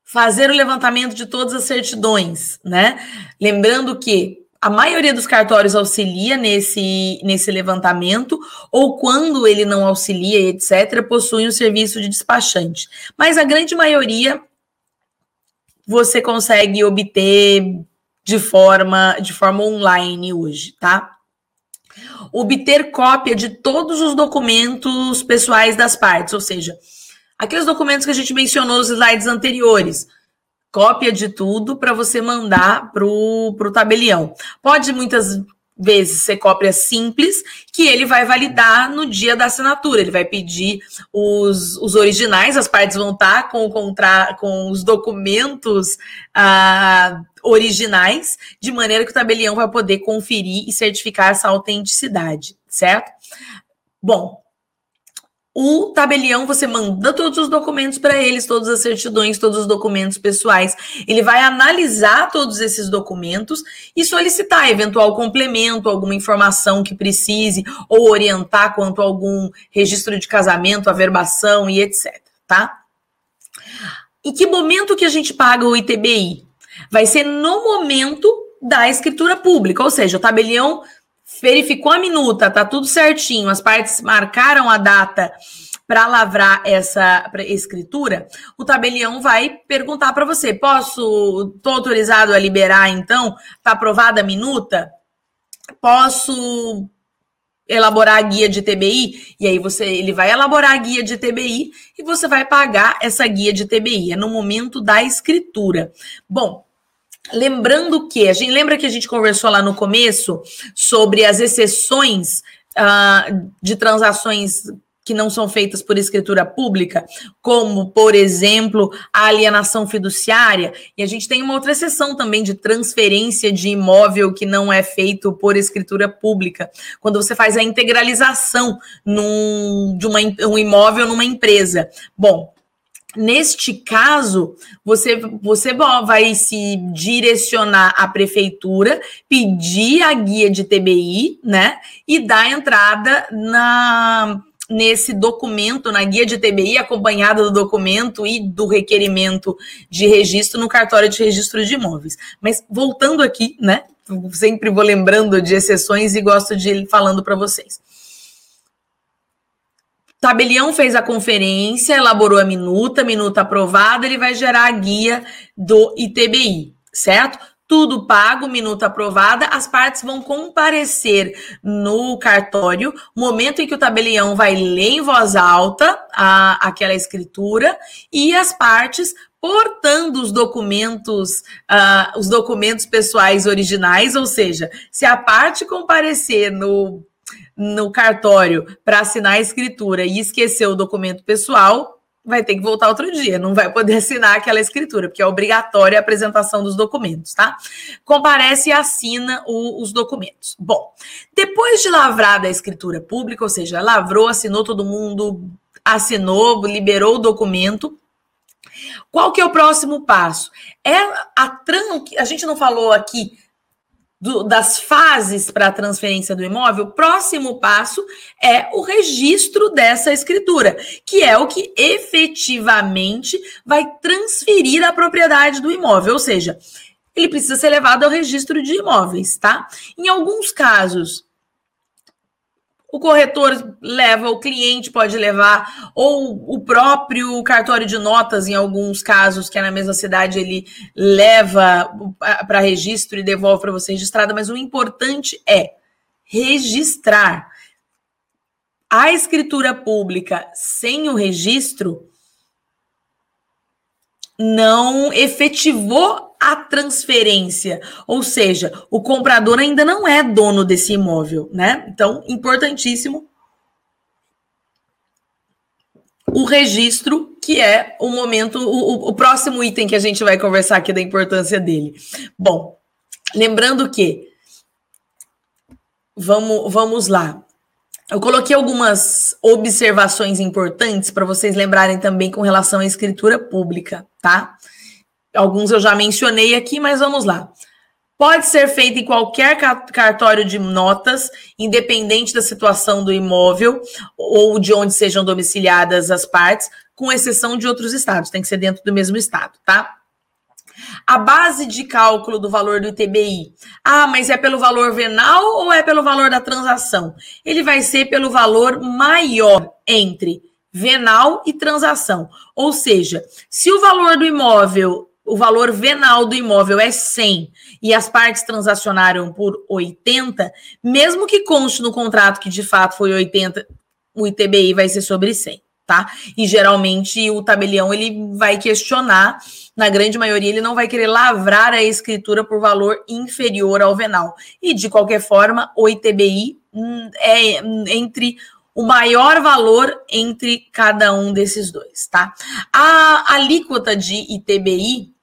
fazer o levantamento de todas as certidões, né? Lembrando que a maioria dos cartórios auxilia nesse, nesse levantamento, ou quando ele não auxilia, etc., possui um serviço de despachante. Mas a grande maioria você consegue obter de forma, de forma online hoje, tá? Obter cópia de todos os documentos pessoais das partes, ou seja, aqueles documentos que a gente mencionou nos slides anteriores. Cópia de tudo para você mandar para o tabelião. Pode muitas vezes ser cópia simples, que ele vai validar no dia da assinatura. Ele vai pedir os, os originais, as partes vão estar com, o contra, com os documentos ah, originais, de maneira que o tabelião vai poder conferir e certificar essa autenticidade, certo? Bom, o tabelião, você manda todos os documentos para eles, todas as certidões, todos os documentos pessoais. Ele vai analisar todos esses documentos e solicitar eventual complemento, alguma informação que precise, ou orientar quanto a algum registro de casamento, averbação e etc. Tá? Em que momento que a gente paga o ITBI? Vai ser no momento da escritura pública, ou seja, o tabelião verificou a minuta, tá tudo certinho, as partes marcaram a data para lavrar essa escritura, o tabelião vai perguntar para você: posso, tô autorizado a liberar então? Tá aprovada a minuta? Posso elaborar a guia de TBI? E aí você, ele vai elaborar a guia de TBI e você vai pagar essa guia de TBI. É no momento da escritura. Bom, Lembrando que, a gente lembra que a gente conversou lá no começo sobre as exceções uh, de transações que não são feitas por escritura pública, como, por exemplo, a alienação fiduciária, e a gente tem uma outra exceção também de transferência de imóvel que não é feito por escritura pública, quando você faz a integralização num, de uma, um imóvel numa empresa. Bom, Neste caso, você, você vai se direcionar à prefeitura, pedir a guia de TBI, né? E dar entrada na, nesse documento, na guia de TBI, acompanhada do documento e do requerimento de registro no cartório de registro de imóveis. Mas voltando aqui, né? Sempre vou lembrando de exceções e gosto de ir falando para vocês. Tabelião fez a conferência, elaborou a minuta, minuta aprovada, ele vai gerar a guia do ITBI, certo? Tudo pago, minuta aprovada, as partes vão comparecer no cartório, momento em que o tabelião vai ler em voz alta a, aquela escritura e as partes portando os documentos, uh, os documentos pessoais originais, ou seja, se a parte comparecer no no cartório para assinar a escritura e esquecer o documento pessoal, vai ter que voltar outro dia, não vai poder assinar aquela escritura, porque é obrigatória a apresentação dos documentos, tá? Comparece e assina o, os documentos. Bom, depois de lavrada a escritura pública, ou seja, lavrou, assinou todo mundo, assinou, liberou o documento, qual que é o próximo passo? É a tran... a gente não falou aqui do, das fases para a transferência do imóvel, o próximo passo é o registro dessa escritura, que é o que efetivamente vai transferir a propriedade do imóvel, ou seja, ele precisa ser levado ao registro de imóveis, tá? Em alguns casos, o corretor leva, o cliente pode levar, ou o próprio cartório de notas, em alguns casos, que é na mesma cidade, ele leva para registro e devolve para você registrada, mas o importante é registrar. A escritura pública sem o registro não efetivou a transferência, ou seja, o comprador ainda não é dono desse imóvel, né? Então, importantíssimo o registro, que é o momento, o, o, próximo item que a gente vai conversar aqui da importância dele. Bom, lembrando que vamos, vamos lá. Eu coloquei algumas observações importantes para vocês lembrarem também com relação à escritura pública, tá? Alguns eu já mencionei aqui, mas vamos lá. Pode ser feito em qualquer cartório de notas, independente da situação do imóvel ou de onde sejam domiciliadas as partes, com exceção de outros estados, tem que ser dentro do mesmo estado, tá? A base de cálculo do valor do ITBI. Ah, mas é pelo valor venal ou é pelo valor da transação? Ele vai ser pelo valor maior entre venal e transação. Ou seja, se o valor do imóvel o valor venal do imóvel é 100 e as partes transacionaram por 80, mesmo que conste no contrato que de fato foi 80, o ITBI vai ser sobre 100, tá? E geralmente o tabelião ele vai questionar, na grande maioria ele não vai querer lavrar a escritura por valor inferior ao venal. E de qualquer forma, o ITBI hum, é entre o maior valor entre cada um desses dois, tá? A alíquota de ITBI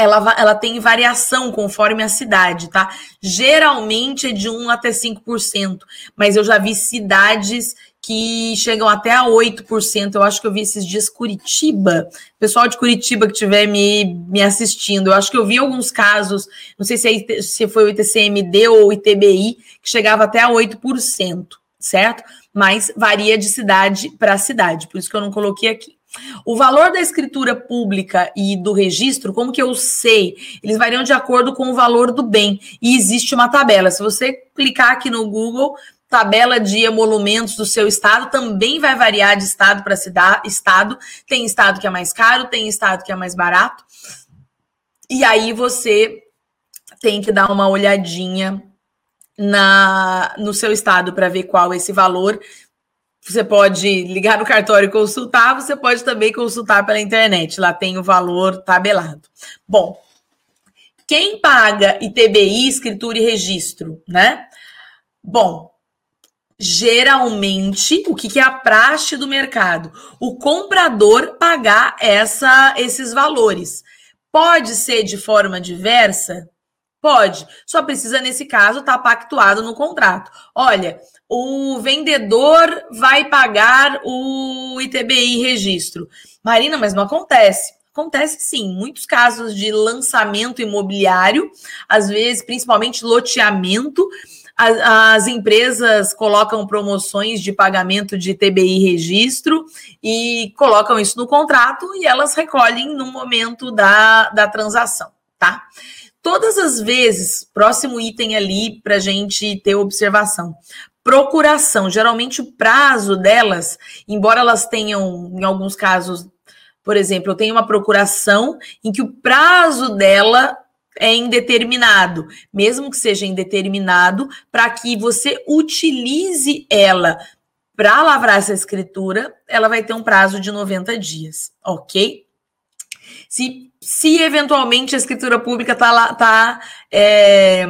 ela, ela tem variação conforme a cidade, tá? Geralmente é de 1 até 5%, mas eu já vi cidades que chegam até a 8%. Eu acho que eu vi esses dias Curitiba. Pessoal de Curitiba que estiver me, me assistindo, eu acho que eu vi alguns casos, não sei se, é, se foi o ITCMD ou o ITBI, que chegava até a 8%, certo? Mas varia de cidade para cidade, por isso que eu não coloquei aqui. O valor da escritura pública e do registro, como que eu sei? Eles variam de acordo com o valor do bem. E existe uma tabela. Se você clicar aqui no Google, tabela de emolumentos do seu estado também vai variar de estado para estado. Tem estado que é mais caro, tem estado que é mais barato. E aí você tem que dar uma olhadinha na no seu estado para ver qual é esse valor. Você pode ligar no cartório e consultar, você pode também consultar pela internet. Lá tem o valor tabelado. Bom, quem paga ITBI, escritura e registro, né? Bom, geralmente, o que, é a praxe do mercado? O comprador pagar essa, esses valores. Pode ser de forma diversa? Pode. Só precisa, nesse caso, estar tá pactuado no contrato. Olha, o vendedor vai pagar o ITBI registro. Marina, mas não acontece. Acontece sim, muitos casos de lançamento imobiliário, às vezes, principalmente loteamento, as, as, empresas colocam promoções de pagamento de TBI registro e colocam isso no contrato e elas recolhem no momento da, da transação, tá? Todas as vezes, próximo item ali para gente ter observação. Procuração. Geralmente o prazo delas, embora elas tenham, em alguns casos, por exemplo, eu tenho uma procuração em que o prazo dela é indeterminado, mesmo que seja indeterminado, para que você utilize ela para lavrar essa escritura, ela vai ter um prazo de 90 dias, ok? Se, se eventualmente a escritura pública tá lá, tá, é,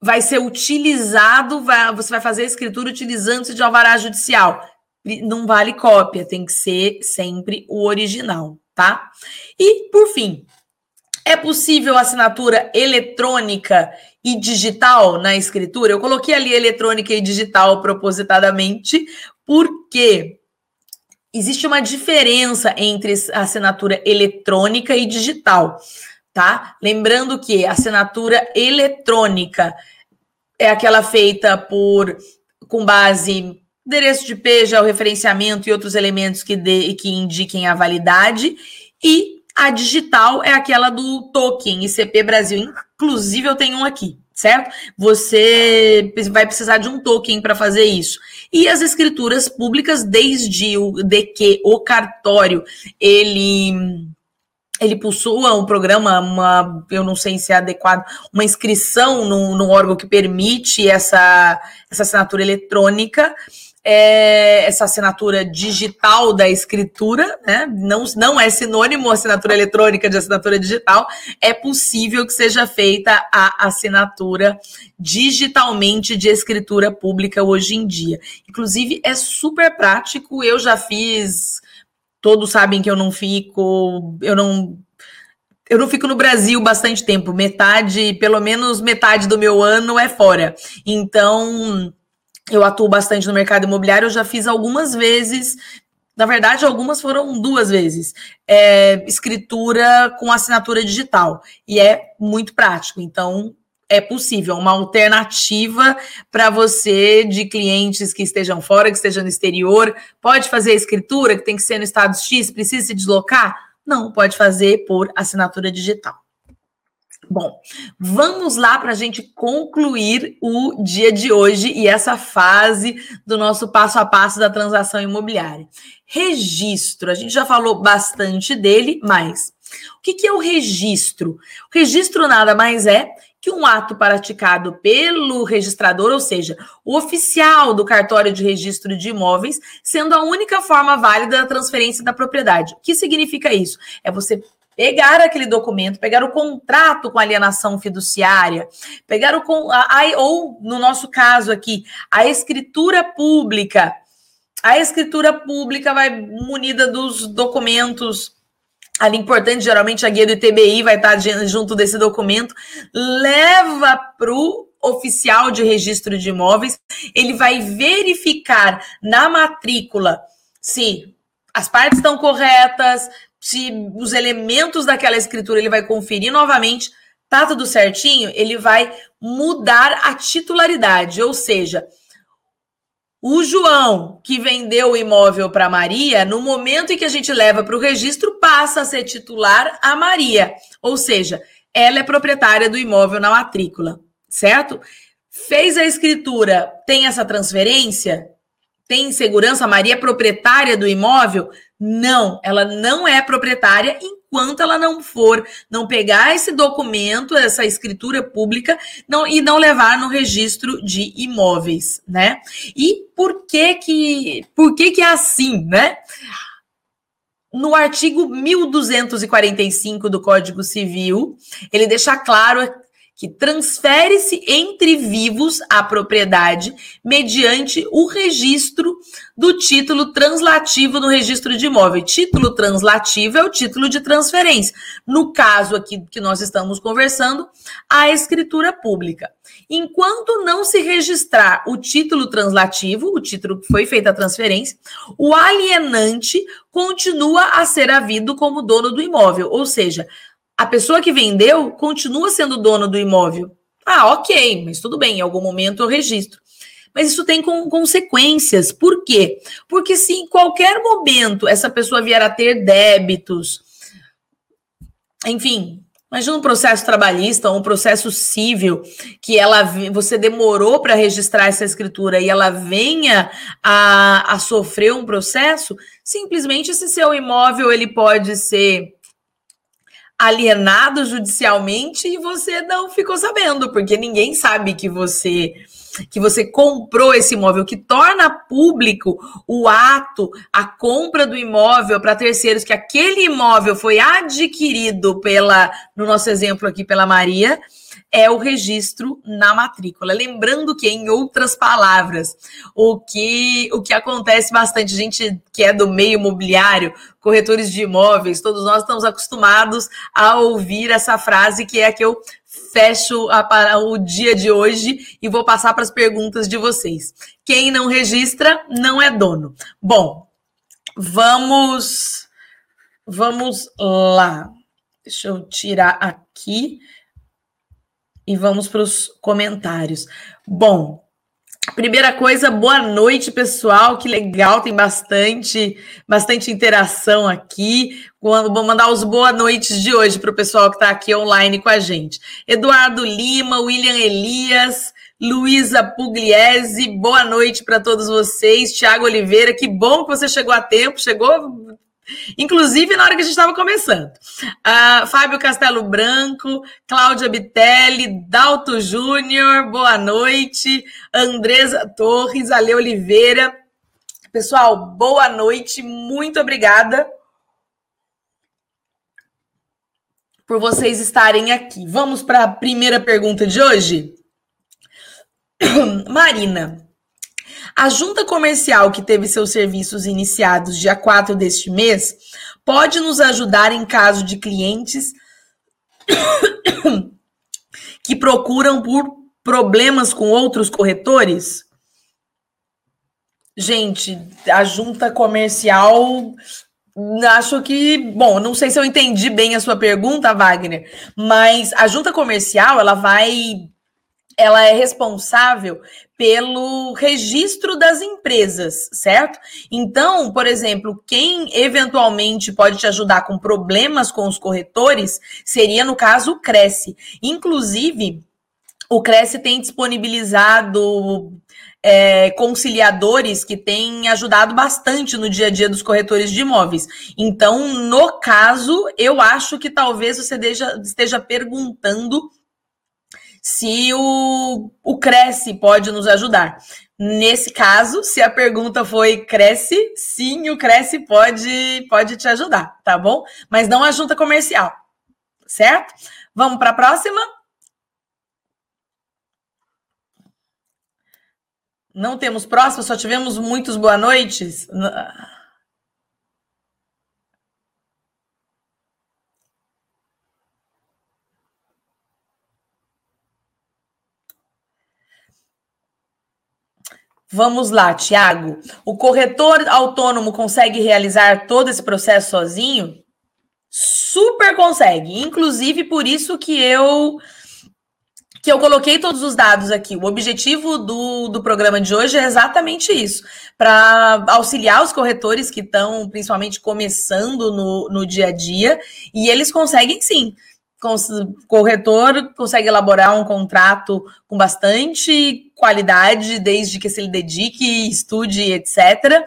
vai ser utilizado, vai, você vai fazer a escritura utilizando-se de alvará judicial. Não vale cópia, tem que ser sempre o original, tá? E, por fim, é possível assinatura eletrônica e digital na escritura? Eu coloquei ali eletrônica e digital propositadamente, porque existe uma diferença entre assinatura eletrônica e digital, tá? Lembrando que a assinatura eletrônica é aquela feita por com base endereço de PEJA, o referenciamento e outros elementos que, de, que indiquem a validade, e a digital é aquela do token ICP Brasil. Inclusive, eu tenho um aqui, certo? Você vai precisar de um token para fazer isso. E as escrituras públicas, desde o de que o cartório ele ele possua um programa, uma, eu não sei se é adequado, uma inscrição no órgão que permite essa, essa assinatura eletrônica é, essa assinatura digital da escritura, né? Não, não é sinônimo assinatura eletrônica de assinatura digital, é possível que seja feita a assinatura digitalmente de escritura pública hoje em dia. Inclusive, é super prático, eu já fiz. Todos sabem que eu não fico, eu não eu não fico no Brasil bastante tempo, metade, pelo menos metade do meu ano é fora. Então, eu atuo bastante no mercado imobiliário, eu já fiz algumas vezes, na verdade, algumas foram duas vezes, é, escritura com assinatura digital. E é muito prático. Então, é possível, uma alternativa para você de clientes que estejam fora, que estejam no exterior. Pode fazer a escritura, que tem que ser no estado X, precisa se deslocar? Não, pode fazer por assinatura digital. Bom, vamos lá para a gente concluir o dia de hoje e essa fase do nosso passo a passo da transação imobiliária. Registro, a gente já falou bastante dele, mas o que, que é o registro? O registro nada mais é que um ato praticado pelo registrador, ou seja, o oficial do cartório de registro de imóveis, sendo a única forma válida da transferência da propriedade. O que significa isso? É você pegar aquele documento, pegar o contrato com alienação fiduciária, pegar o a, a, ou no nosso caso aqui, a escritura pública. A escritura pública vai munida dos documentos ali importante, geralmente a guia do ITBI vai estar junto desse documento, leva para o oficial de registro de imóveis, ele vai verificar na matrícula se as partes estão corretas, se os elementos daquela escritura ele vai conferir novamente, tá tudo certinho, ele vai mudar a titularidade, ou seja, o João que vendeu o imóvel para Maria, no momento em que a gente leva para o registro, passa a ser titular a Maria, ou seja, ela é proprietária do imóvel na matrícula, certo? Fez a escritura, tem essa transferência? Tem segurança? A Maria é proprietária do imóvel? Não, ela não é proprietária enquanto ela não for, não pegar esse documento, essa escritura pública, não, e não levar no registro de imóveis, né? E por que que, por que que é assim, né? No artigo 1245 do Código Civil, ele deixa claro que transfere-se entre vivos a propriedade mediante o registro do título translativo no registro de imóvel. Título translativo é o título de transferência. No caso aqui que nós estamos conversando, a escritura pública. Enquanto não se registrar o título translativo, o título que foi feita a transferência, o alienante continua a ser havido como dono do imóvel, ou seja, a pessoa que vendeu continua sendo dona do imóvel. Ah, ok, mas tudo bem, em algum momento eu registro. Mas isso tem com, consequências. Por quê? Porque se em qualquer momento essa pessoa vier a ter débitos, enfim, imagina um processo trabalhista ou um processo civil que ela você demorou para registrar essa escritura e ela venha a, a sofrer um processo, simplesmente esse seu imóvel ele pode ser alienado judicialmente e você não ficou sabendo, porque ninguém sabe que você que você comprou esse imóvel, que torna público o ato, a compra do imóvel para terceiros, que aquele imóvel foi adquirido pela, no nosso exemplo aqui, pela Maria, é o registro na matrícula. Lembrando que, em outras palavras, o que, o que acontece bastante, gente que é do meio imobiliário, corretores de imóveis, todos nós estamos acostumados a ouvir essa frase que é a que eu fecho a, o dia de hoje e vou passar para as perguntas de vocês. Quem não registra não é dono. Bom, vamos vamos lá. Deixa eu tirar aqui e vamos para os comentários. Bom, primeira coisa, boa noite, pessoal. Que legal, tem bastante, bastante interação aqui. Vou mandar os boa noites de hoje para o pessoal que está aqui online com a gente. Eduardo Lima, William Elias, Luísa Pugliese, boa noite para todos vocês. Tiago Oliveira, que bom que você chegou a tempo, chegou Inclusive na hora que a gente estava começando. Uh, Fábio Castelo Branco, Cláudia Bitelli, Dalto Júnior, boa noite. Andresa Torres, Ale Oliveira. Pessoal, boa noite, muito obrigada por vocês estarem aqui. Vamos para a primeira pergunta de hoje? Marina, a junta comercial que teve seus serviços iniciados dia 4 deste mês pode nos ajudar em caso de clientes que procuram por problemas com outros corretores? Gente, a junta comercial Acho que, bom, não sei se eu entendi bem a sua pergunta, Wagner, mas a junta comercial ela vai ela é responsável pelo registro das empresas, certo? Então, por exemplo, quem eventualmente pode te ajudar com problemas com os corretores seria, no caso, o Cresce. Inclusive, o Cresce tem disponibilizado é, conciliadores que têm ajudado bastante no dia a dia dos corretores de imóveis. Então, no caso, eu acho que talvez você esteja, esteja perguntando se o, o Cresce pode nos ajudar. Nesse caso, se a pergunta foi Cresce, sim, o Cresce pode, pode te ajudar, tá bom? Mas não a junta comercial, certo? Vamos para a próxima? Não temos próxima, só tivemos muitos boa noites. Vamos lá, Tiago. O corretor autônomo consegue realizar todo esse processo sozinho? Super consegue. Inclusive, por isso que eu que eu coloquei todos os dados aqui. O objetivo do, do programa de hoje é exatamente isso: para auxiliar os corretores que estão principalmente começando no, no dia a dia, e eles conseguem sim corretor consegue elaborar um contrato com bastante qualidade, desde que se ele dedique, estude, etc.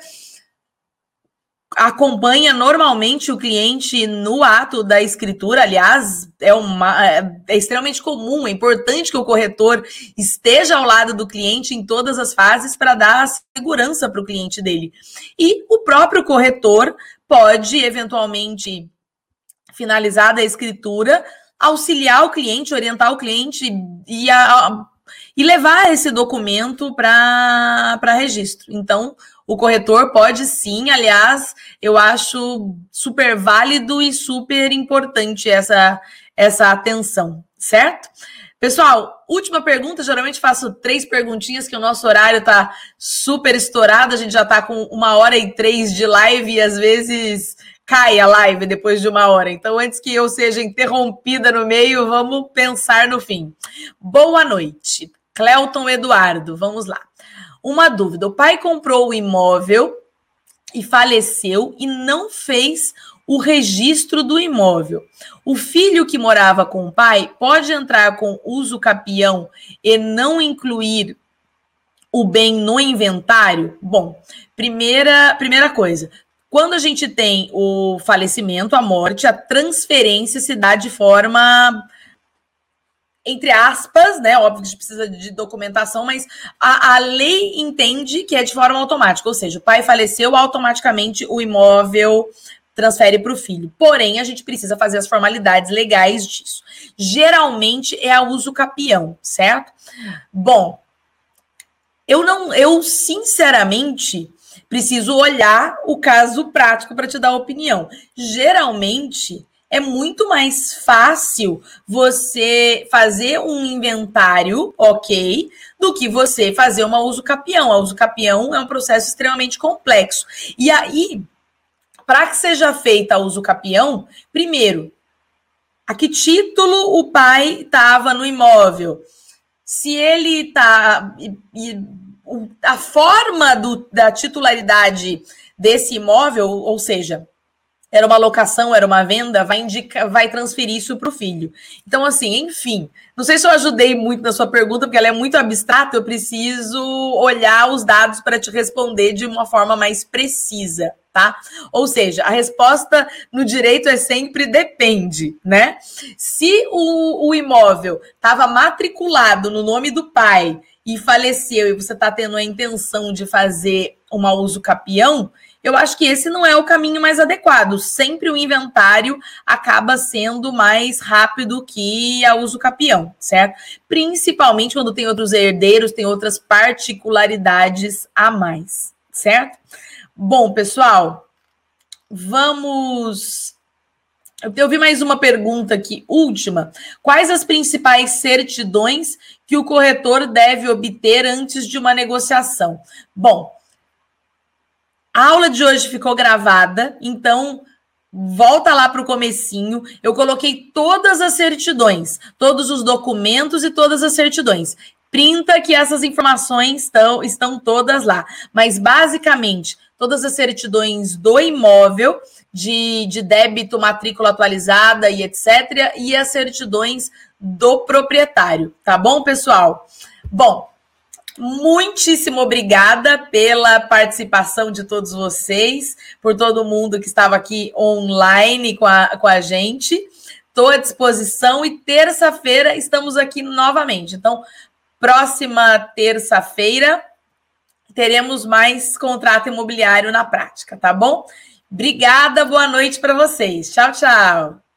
Acompanha normalmente o cliente no ato da escritura, aliás, é, uma, é, é extremamente comum, é importante que o corretor esteja ao lado do cliente em todas as fases para dar segurança para o cliente dele. E o próprio corretor pode, eventualmente, finalizada a escritura, auxiliar o cliente, orientar o cliente e, a, e levar esse documento para registro. Então, o corretor pode sim, aliás, eu acho super válido e super importante essa, essa atenção, certo? Pessoal, última pergunta. Geralmente faço três perguntinhas, que o nosso horário está super estourado. A gente já está com uma hora e três de live e às vezes cai a live depois de uma hora. Então, antes que eu seja interrompida no meio, vamos pensar no fim. Boa noite. Cleuton Eduardo, vamos lá. Uma dúvida: o pai comprou o imóvel e faleceu e não fez o registro do imóvel. O filho que morava com o pai pode entrar com uso capião e não incluir o bem no inventário? Bom, primeira, primeira coisa, quando a gente tem o falecimento, a morte, a transferência se dá de forma entre aspas, né? Óbvio que a gente precisa de documentação, mas a, a, lei entende que é de forma automática, ou seja, o pai faleceu, automaticamente o imóvel transfere para o filho. Porém, a gente precisa fazer as formalidades legais disso. Geralmente é a uso capião, certo? Bom, eu não, eu sinceramente preciso olhar o caso prático para te dar opinião. Geralmente é muito mais fácil você fazer um inventário, ok, do que você fazer uma uso capião. A uso capião é um processo extremamente complexo. E aí, para que seja feita a uso capião, primeiro, a que título o pai estava no imóvel? Se ele está a forma do, da titularidade desse imóvel, ou seja, era uma locação, era uma venda, vai indicar, vai transferir isso para o filho. Então, assim, enfim, não sei se eu ajudei muito na sua pergunta, porque ela é muito abstrata, eu preciso olhar os dados para te responder de uma forma mais precisa, tá? Ou seja, a resposta no direito é sempre depende, né? Se o, o imóvel estava matriculado no nome do pai e faleceu e você está tendo a intenção de fazer uma uso capião, eu acho que esse não é o caminho mais adequado. Sempre o inventário acaba sendo mais rápido que a uso capião, certo? Principalmente quando tem outros herdeiros, tem outras particularidades a mais, certo? Bom, pessoal, vamos eu vi mais uma pergunta aqui, última. Quais as principais certidões que o corretor deve obter antes de uma negociação? Bom, a aula de hoje ficou gravada, então volta lá para o comecinho. Eu coloquei todas as certidões, todos os documentos e todas as certidões. Printa que essas informações estão, estão todas lá. Mas, basicamente, todas as certidões do imóvel de, de débito, matrícula atualizada e etc. E as certidões do proprietário, tá bom, pessoal? Bom, muitíssimo obrigada pela participação de todos vocês, por todo mundo que estava aqui online com a, com a gente. Estou à disposição e terça-feira estamos aqui novamente. Então, próxima terça-feira teremos mais contrato imobiliário na prática, tá bom? Obrigada, boa noite para vocês. Tchau, tchau.